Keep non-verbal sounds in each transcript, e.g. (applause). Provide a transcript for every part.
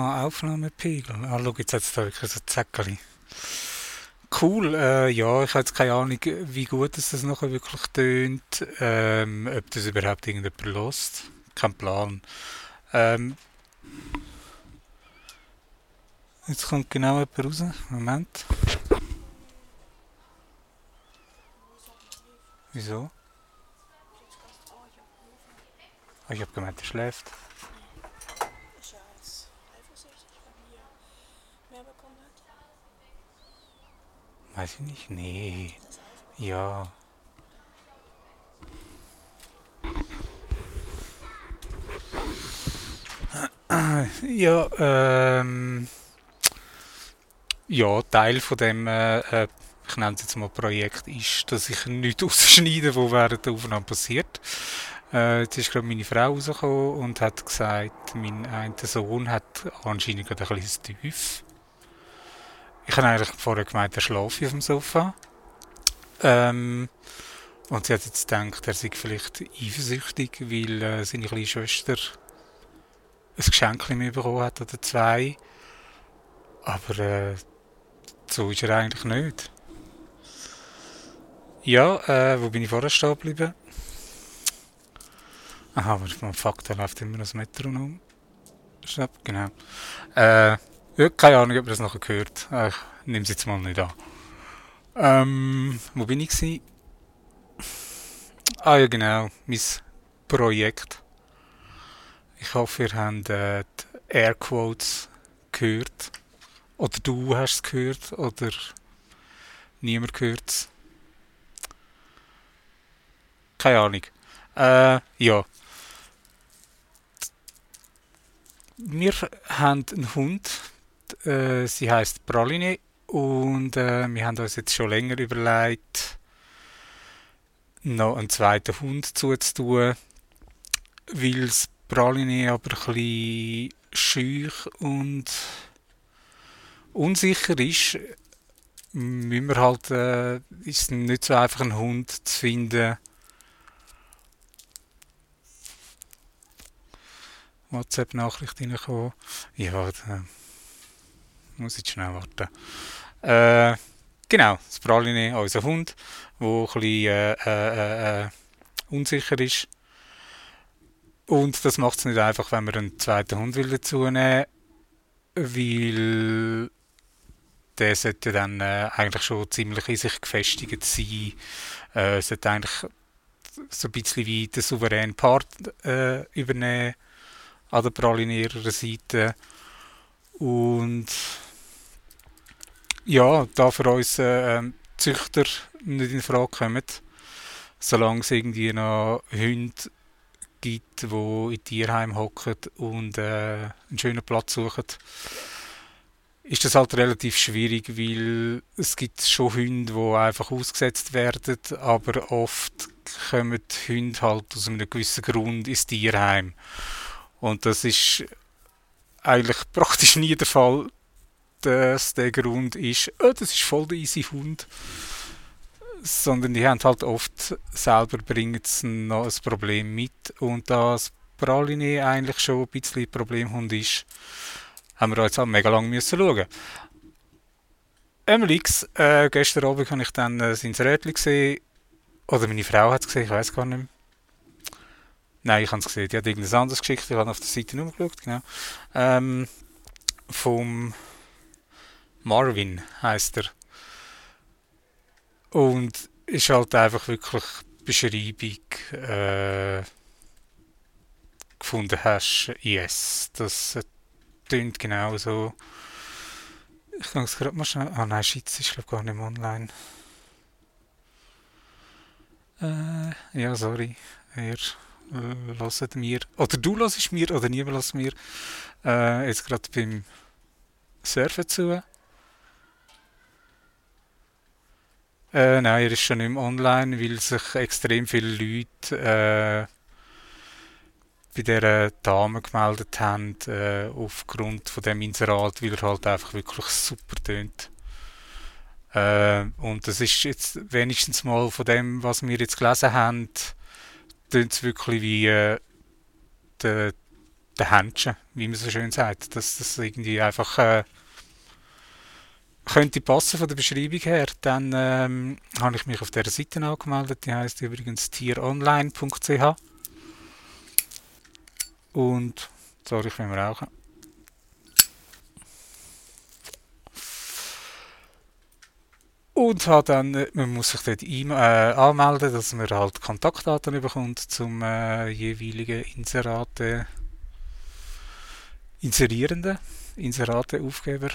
Ah, Aufnahmepegel. Ah, schau, jetzt hat es da wirklich so Zäckchen. Cool, äh, ja, ich habe jetzt keine Ahnung, wie gut es das nachher wirklich tönt, ähm, ob das überhaupt irgendjemand lost. Kein Plan. Ähm, jetzt kommt genau jemand raus. Moment. Wieso? Ah, ich habe gemeint, er schläft. Ist ja jetzt eifersüchtig, wenn hier mehr bekommen hat. Weiß ich nicht. Nee. Ja. Ja, ähm. Ja, Teil von dem, äh, äh, ich nenne es jetzt mal Projekt, ist, dass ich nichts (laughs) rausschneide, was während der Aufnahme passiert. Äh, jetzt ist gerade meine Frau rausgekommen und hat gesagt, mein einer Sohn hat anscheinend gerade ein kleines Tief. Ich habe eigentlich vorher gemeint, er schlafe auf dem Sofa. Ähm, und sie hat jetzt gedacht, er sei vielleicht eifersüchtig, weil äh, seine kleine Schwester ein Geschenk mehr bekommen hat oder zwei. Aber äh, so ist er eigentlich nicht. Ja, äh, wo bin ich vorher stehen geblieben? Aha, aber fuck, da läuft immer das Metronom. Stopp, genau. Äh, ja, keine Ahnung, ob ihr das nachher gehört. Äh, ich nehme es jetzt mal nicht an. Ähm, wo bin ich gewesen? Ah ja, genau, mein Projekt. Ich hoffe, ihr habt äh, die Airquotes gehört. Oder du hast es gehört, oder niemand gehört es. Keine Ahnung. Äh, ja. Wir haben einen Hund. Äh, sie heißt Praline. Und äh, wir haben uns jetzt schon länger überlegt, noch einen zweiten Hund zuzutun, weil das Praline aber ein bisschen schüch und unsicher ist, müssen wir halt, äh, ist es nicht so einfach, einen Hund zu finden. WhatsApp-Nachricht reingekommen. Ja, muss ich schnell warten. Äh, genau, das Praline, unser Hund, der ein bisschen äh, äh, äh, unsicher ist. Und das macht es nicht einfach, wenn man einen zweiten Hund will dazu nehmen weil der sollte dann äh, eigentlich schon ziemlich in sich gefestigt sein. Äh, sollte eigentlich so ein bisschen wie der souveräne Part äh, übernehmen an der pralinierer Seite. Und ja, da für uns äh, ähm, Züchter nicht in Frage kommen, solange es irgendwie noch Hunde gibt, die in Tierheim hocken und äh, einen schönen Platz suchen, ist das halt relativ schwierig, weil es gibt schon Hunde, die einfach ausgesetzt werden, aber oft kommen Hunde halt aus einem gewissen Grund ins Tierheim. Und das ist eigentlich (laughs) praktisch nie der Fall, dass der Grund ist, oh, das ist voll der easy Hund. Sondern die haben halt oft selber bringen sie noch ein Problem mit. Und da das Praline eigentlich schon ein bisschen Problemhund ist, haben wir jetzt halt mega lang müssen schauen. Emilix, äh, gestern Abend habe ich dann äh, sein Rädchen gesehen. Oder meine Frau hat es gesehen, ich weiß gar nicht mehr. Nein, ich habe es gesehen. Die hat irgendeine anderes geschickt. Ich habe auf der Seite umgeschaut, genau. Ähm, vom Marvin heißt er. Und ist halt einfach wirklich Beschreibung äh, gefunden hast. Yes, das äh, tönt genau so. Ich kann es gerade mal schnell. Ah nein, Schitz ist glaube gar nicht mehr online. Äh, ja, sorry. Er äh, hört mir. Oder du hörst mir oder niemand hört mir. Äh, jetzt gerade beim Surfen zu. Äh, nein, er ist schon nicht mehr online, weil sich extrem viele Leute äh, bei dieser Dame gemeldet haben, äh, aufgrund von dem Inserat, weil er halt einfach wirklich super tönt. Äh, und das ist jetzt wenigstens mal von dem, was wir jetzt gelesen haben, tönt es wirklich wie äh, der den Händchen, wie man so schön sagt. Dass das irgendwie einfach äh, könnte passen von der Beschreibung her. Dann ähm, habe ich mich auf der Seite angemeldet. Die heißt übrigens tieronline.ch. Und sorry, ich will rauchen. Und hat dann, man muss sich dort e äh, anmelden, dass man halt Kontaktdaten bekommt zum äh, jeweiligen Inserate Inserierenden, Inserate-Aufgeber,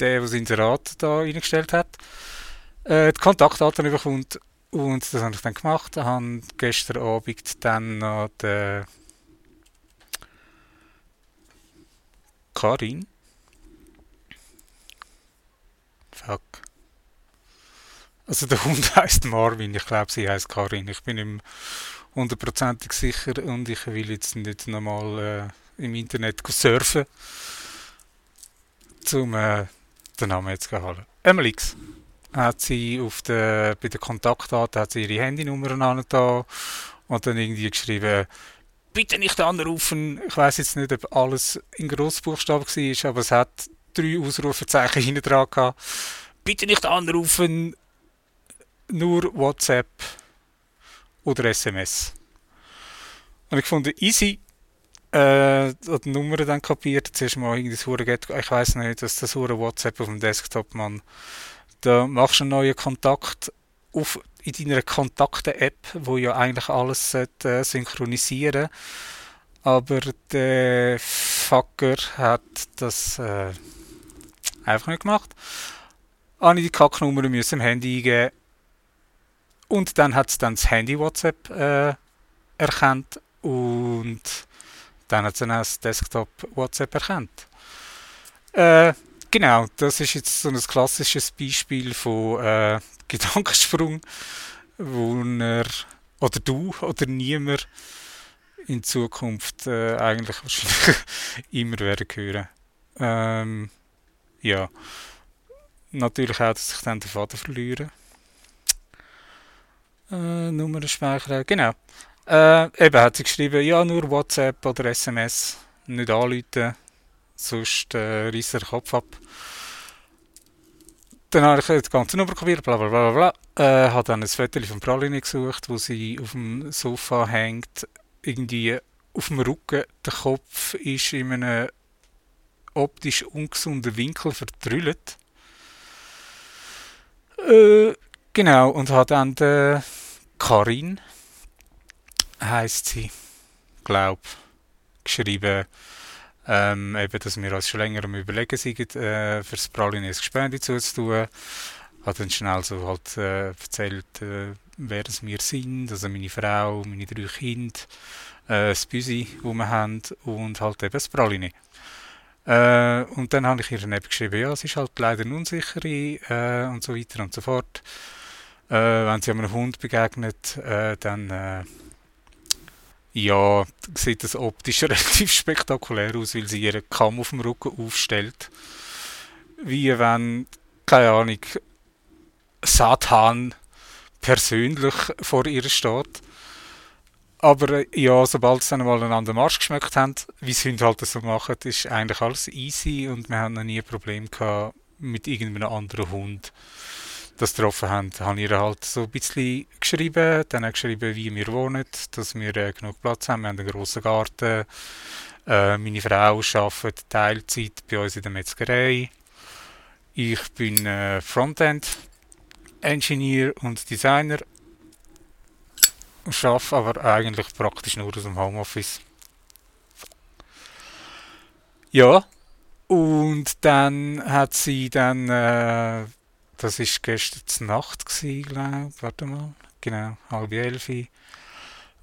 der, der das Inserat da reingestellt hat, äh, die Kontaktdaten bekommt und das habe ich dann gemacht. Ich habe gestern Abend dann noch den Karin. Fuck. Also der Hund (laughs) heißt Marvin, ich glaube sie heißt Karin. Ich bin ihm hundertprozentig sicher und ich will jetzt nicht nochmal äh, im Internet surfen, um äh, den Namen jetzt zu holen. Emelix hat sie auf der, bei den Kontaktdaten hat sie ihre Handynummer da und dann irgendwie geschrieben, bitte nicht anrufen. Ich weiß jetzt nicht, ob alles in Großbuchstaben war, aber es hat drei Ausrufezeichen hinten dran gehabt. Bitte nicht anrufen, nur WhatsApp oder SMS. Und ich fand easy, äh, die Nummer dann kapiert. Zuerst mal irgendwie das ich weiß nicht, dass das WhatsApp auf dem Desktop, man, da machst du einen neuen Kontakt auf, in deiner Kontakte-App, wo ja eigentlich alles sollte, äh, synchronisieren. Aber der Fucker hat das äh, einfach nicht gemacht. Habe ich die Kacknummer im Handy eingeben und dann hat es dann das Handy WhatsApp äh, erkannt. Und dann hat es dann das Desktop WhatsApp erkannt. Äh, genau, das ist jetzt so ein klassisches Beispiel von äh, (laughs) Gedankensprung, wo er oder du oder niemand in Zukunft äh, eigentlich wahrscheinlich (laughs) immer werden hören. Ähm, ja, natürlich auch, dass ich dann den Vater verliere äh, Nummer speichern. Genau. Äh, eben hat sie geschrieben, ja, nur WhatsApp oder SMS, nicht anrufen, sonst äh, reißt er den Kopf ab. Dann habe ich das ganze kopiert, bla bla bla bla. Äh, habe dann ein Foto von Praline gesucht, wo sie auf dem Sofa hängt, irgendwie auf dem Rücken. Der Kopf ist in einem optisch ungesunden Winkel verdrüllt. Äh, genau, und hat dann den Karin heißt sie, glaub, geschrieben, ähm, eben, dass wir uns schon länger am überlegen sind, äh, für das Pralines Gespende zuzutun. Hat dann schnell so halt äh, erzählt, äh, wer es wir sind, also meine Frau, meine drei Kinder, äh, das Büsi, das wir haben und halt eben das Praline. Äh, und dann habe ich ihr dann eben geschrieben, ja, es ist halt leider eine unsichere äh, und so weiter und so fort. Äh, wenn sie einem Hund begegnet, äh, dann ja, sieht das optisch (laughs) relativ spektakulär aus, weil sie ihren Kamm auf dem Rücken aufstellt. Wie wenn, keine Ahnung, Satan persönlich vor ihr steht. Aber äh, ja, sobald sie dann mal einen anderen Marsch geschmeckt haben, wie sie halt das so machen, ist eigentlich alles easy und wir haben noch nie ein Problem gehabt mit irgendeinem anderen Hund das getroffen haben, habe ich ihr halt so ein bisschen geschrieben, dann geschrieben, wie wir wohnen, dass wir äh, genug Platz haben, wir haben einen grossen Garten, äh, meine Frau arbeitet Teilzeit bei uns in der Metzgerei, ich bin äh, Frontend-Engineer und Designer, arbeite aber eigentlich praktisch nur aus dem Homeoffice. Ja, und dann hat sie dann äh, das war gestern Nacht, glaube ich. Warte mal. Genau, halb elf.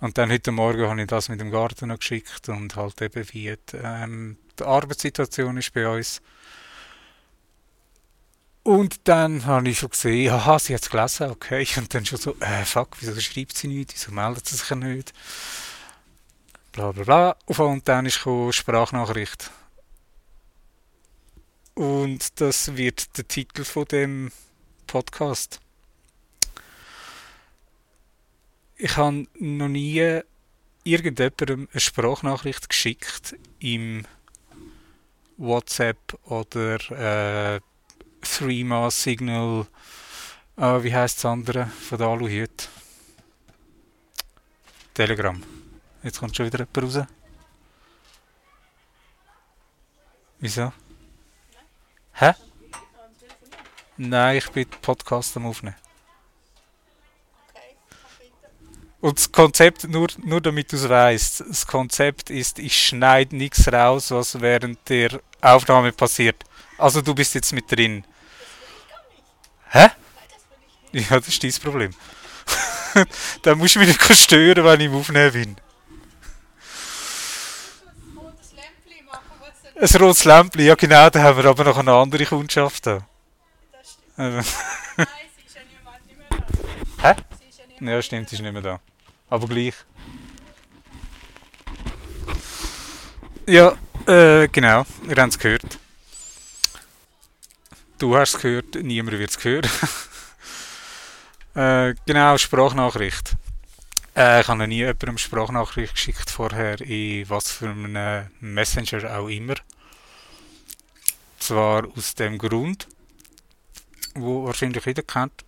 Und dann heute Morgen habe ich das mit dem Garten noch geschickt und halt eben wie die, ähm, die Arbeitssituation ist bei uns. Und dann habe ich schon gesehen, aha, sie hat es gelesen, okay. Und dann schon so, äh, fuck, wieso schreibt sie nicht, wieso meldet sie sich nicht? Bla bla bla. Und dann ist eine Sprachnachricht. Und das wird der Titel von dem Podcast. Ich habe noch nie irgendjemandem eine Sprachnachricht geschickt im WhatsApp oder äh, Threema Signal, äh, wie heißt das andere von der Aluhüte? Telegram. Jetzt kommt schon wieder jemand raus. Wieso? Hä? Nein, ich bin Podcast am Aufnehmen. Okay. Und das Konzept, nur, nur damit du es weißt, das Konzept ist, ich schneide nichts raus, was während der Aufnahme passiert. Also du bist jetzt mit drin. Hä? Ja, das ist dein Problem. (laughs) Dann musst du mich nicht stören, wenn ich im Aufnehmen bin. Ein rotes Lämpchen, ja genau, da haben wir aber noch eine andere Kundschaft da. Äh, Nein, sie ist ja niemand nicht mehr da. Hä? Sie ist ja Ja, stimmt, ist nicht mehr da. Aber gleich. Ja, äh, genau, ihr habt es gehört. Du hast es gehört, niemand wird es hören. (laughs) äh, genau, Sprachnachricht. Äh, ich habe noch nie jemandem Sprachnachricht geschickt vorher, in was für einem Messenger auch immer. Zwar aus dem Grund, wo wahrscheinlich jeder kennt.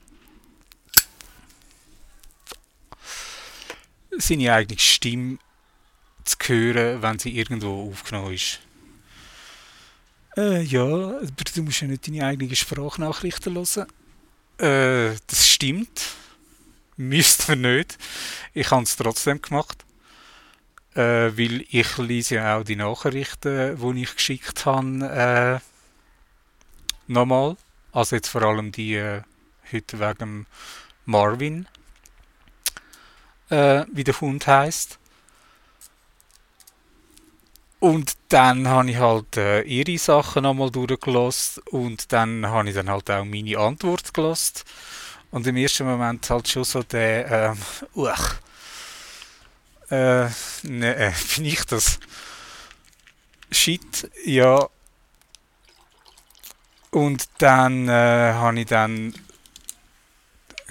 seine eigene Stimme zu hören, wenn sie irgendwo aufgenommen ist. Äh, ja, aber du musst ja nicht deine eigenen Sprachnachrichten hören. Äh, das stimmt. Müssten wir nicht. Ich habe es trotzdem gemacht. Äh, weil ich lese ja auch die Nachrichten, die ich geschickt habe, äh, nochmal. Also jetzt vor allem die äh, heute wegen Marvin äh, wie der Hund heißt. Und dann habe ich halt äh, ihre Sachen nochmal durchgelassen und dann habe ich dann halt auch meine Antwort gelassen. Und im ersten Moment halt schon so der, ähm, (laughs) uch, äh, ne, äh, (laughs) bin ich das? Shit, ja. Und dann äh, habe ich dann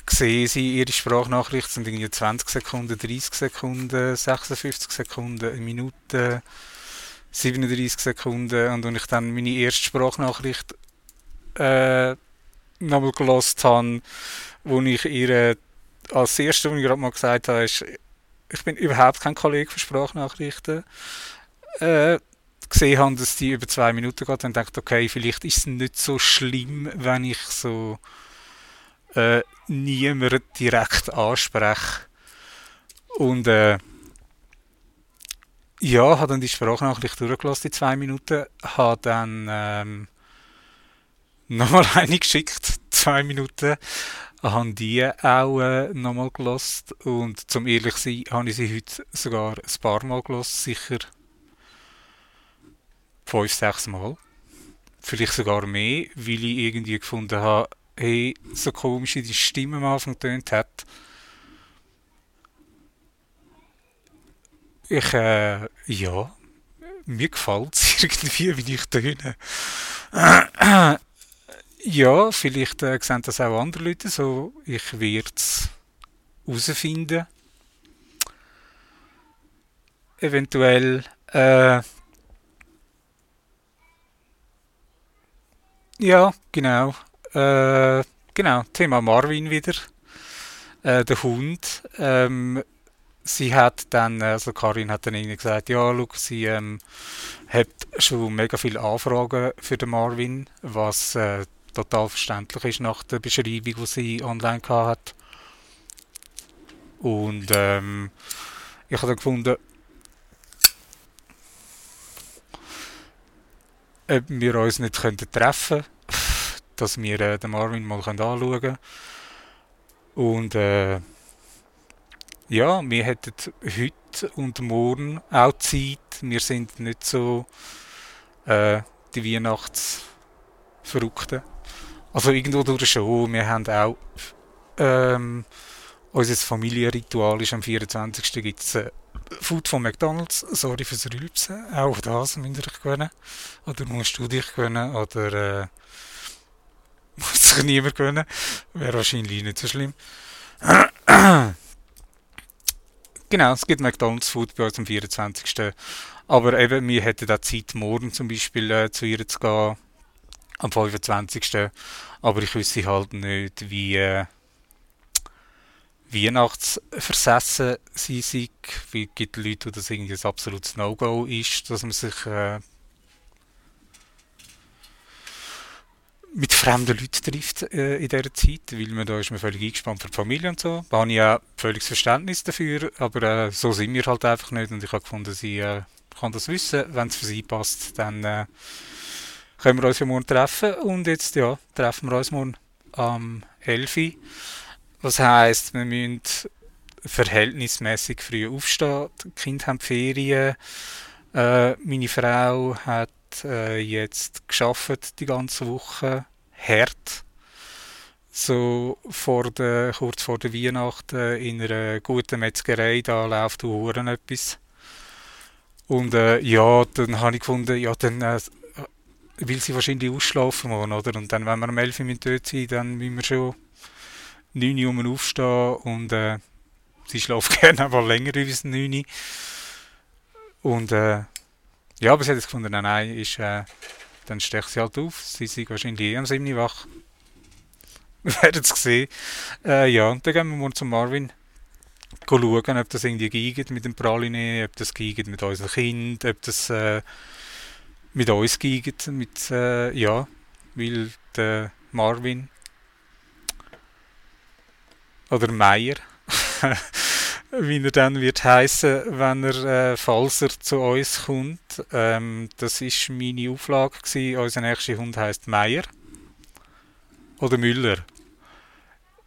gesehen, sie, ihre Sprachnachrichten sind irgendwie 20 Sekunden, 30 Sekunden, 56 Sekunden, eine Minute, 37 Sekunden. Und wenn ich dann meine erste Sprachnachricht äh, nochmal gelost habe, wo ich ihr als erste, was ich gerade mal gesagt habe, ist, ich bin überhaupt kein Kollege für Sprachnachrichten, äh, gesehen habe, dass die über zwei Minuten geht, dann dachte okay, vielleicht ist es nicht so schlimm, wenn ich so äh, niemand direkt anspreche. Und äh, ja, habe dann die Sprachnachricht durchgelassen, die zwei Minuten, habe dann ähm, nochmal (laughs) eine geschickt, zwei Minuten, habe die auch äh, nochmal gelost und zum ehrlich sein, habe ich sie heute sogar ein paar Mal gelost, sicher fünf, sechs Mal. Vielleicht sogar mehr, weil ich irgendwie gefunden habe, hey, so komisch wie die Stimme am Anfang getönt hat. Ich, äh, ja, mir gefällt es (laughs) irgendwie, wie ich töne. ja, vielleicht äh, sehen das auch andere Leute so. Ich werde es herausfinden. Eventuell, äh, ja, genau. Äh, genau, Thema Marvin wieder. Äh, der Hund. Ähm, sie hat dann, also Karin hat dann irgendwie gesagt, ja, schau, sie ähm, hat schon mega viele Anfragen für den Marvin, was äh, total verständlich ist nach der Beschreibung, die sie online hat. Und ähm, ich habe dann gefunden, ob wir uns nicht könnten treffen dass wir äh, den Marvin mal anschauen können. Und äh, ja, wir hätten heute und morgen auch Zeit. Wir sind nicht so äh, die Weihnachtsverrückten. Also irgendwo durch schon. Wir haben auch ähm, unser Familienritual ist am 24. gibt es äh, Food von McDonalds. Sorry fürs Rülpsen. Auch das müsst ihr euch gewöhnen. Oder musst du dich gewöhnen. Oder äh, (laughs) muss sich niemand gewöhnen. Wäre wahrscheinlich nicht so schlimm. (clears throat) Genau, es gibt McDonald's Food bei uns am 24. Aber eben, wir hätten auch Zeit, morgen zum Beispiel äh, zu ihr zu gehen, am 25. Aber ich wüsste halt nicht, wie äh, Weihnachtsversessen sie sind. Wie gibt Leute, wo das irgendwie ein absolutes No-Go ist, dass man sich äh, mit fremden Leuten trifft äh, in dieser Zeit, weil man da ist man völlig eingespannt für die Familie und so. Da habe ich ja völliges Verständnis dafür, aber äh, so sind wir halt einfach nicht und ich habe gefunden, sie äh, kann das wissen. Wenn es für sie passt, dann äh, können wir uns ja morgen treffen und jetzt ja, treffen wir uns morgen am 11. Uhr. Was heisst, wir müssen verhältnismäßig früh aufstehen. Die Kinder haben Ferien. Äh, meine Frau hat äh, jetzt geschafft die ganze Woche hart. So vor der, kurz vor der Weihnachten in einer guten Metzgerei, da läuft Huren etwas. Und äh, ja, dann habe ich gefunden, ja, dann äh, will sie wahrscheinlich ausschlafen wollen, oder? Und dann, wenn wir um 11 Uhr dort sind, dann müssen wir schon 9 Uhr aufstehen und äh, sie schläft (laughs) gerne aber länger als 9 Uhr. Und äh, ja, aber sie hat jetzt gefunden, nein, nein, ist, äh, dann steche sie halt auf. Sie sind wahrscheinlich eh am 7 Uhr wach. (laughs) Wir werden es sehen. Äh, ja, und dann gehen wir morgen zu Marvin schauen, ob das irgendwie geht mit dem Praline, ob das geht mit unseren Kindern, ob das äh, mit uns geht, mit, äh, ja, weil der Marvin oder Meier (laughs) wie er dann wird heißen, wenn er, äh, falls er zu uns kommt. Ähm, das ist meine Auflage gewesen. Unser nächster Hund heißt Meier oder Müller.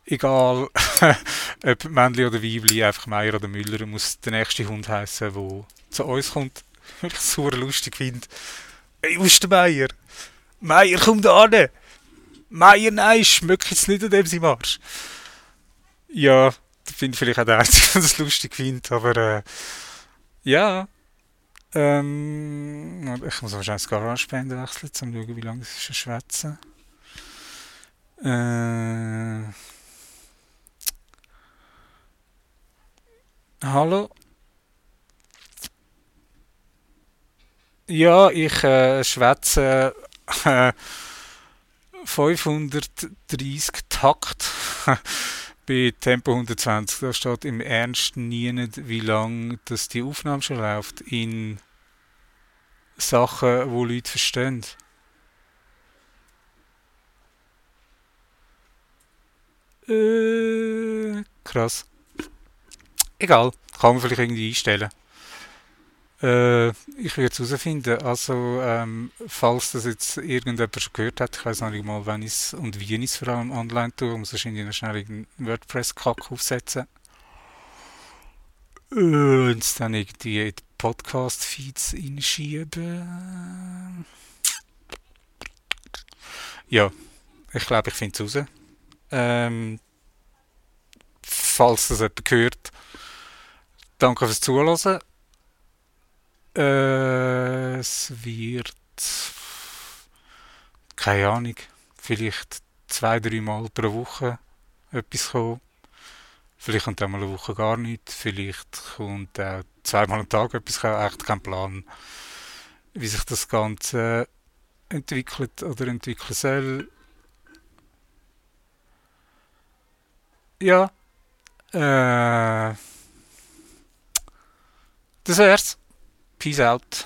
Egal, (laughs) ob Männli oder Weibli, einfach Meier oder Müller, muss der nächste Hund heißen, der zu uns kommt. (laughs) Weil ich es super lustig finde. Hey, wo ist der Meier? Meier, komm da an! Meier, nein, schmeckt jetzt nicht an dem sie Marsch. Ja, finde vielleicht auch der Einzige, der das lustig findet, aber äh, ja. Ähm, ich muss wahrscheinlich das GarageBand wechseln, um zu schauen, wie lange das ist, schwätzen. Äh, hallo? Ja, ich äh, schwätze äh, 530 Takt. (laughs) bei Tempo 120, da steht im Ernst nie nicht, wie lange das die Aufnahme schon läuft, in Sachen, wo Leute verstehen. Äh, krass. Egal, kann man vielleicht irgendwie einstellen. Äh, ich werde es herausfinden. Also, ähm, falls das jetzt irgendjemand schon gehört hat, ich weiß noch nicht mal, wann ich es und wie ich es vor allem online tue, muss wahrscheinlich schnell einen WordPress-Kack aufsetzen. Und es dann irgendwie in die Podcast-Feeds reinschieben. Ja, ich glaube, ich finde es raus. Ähm, falls das jemand gehört, danke fürs Zuhören. Es wird. Keine Ahnung. Vielleicht zwei, drei Mal pro Woche etwas kommen. Vielleicht kommt auch mal eine Woche gar nichts. Vielleicht kommt auch zweimal am Tag etwas. Ich habe echt keinen Plan, wie sich das Ganze entwickelt oder entwickeln soll. Ja. Äh, das wär's. Peace out.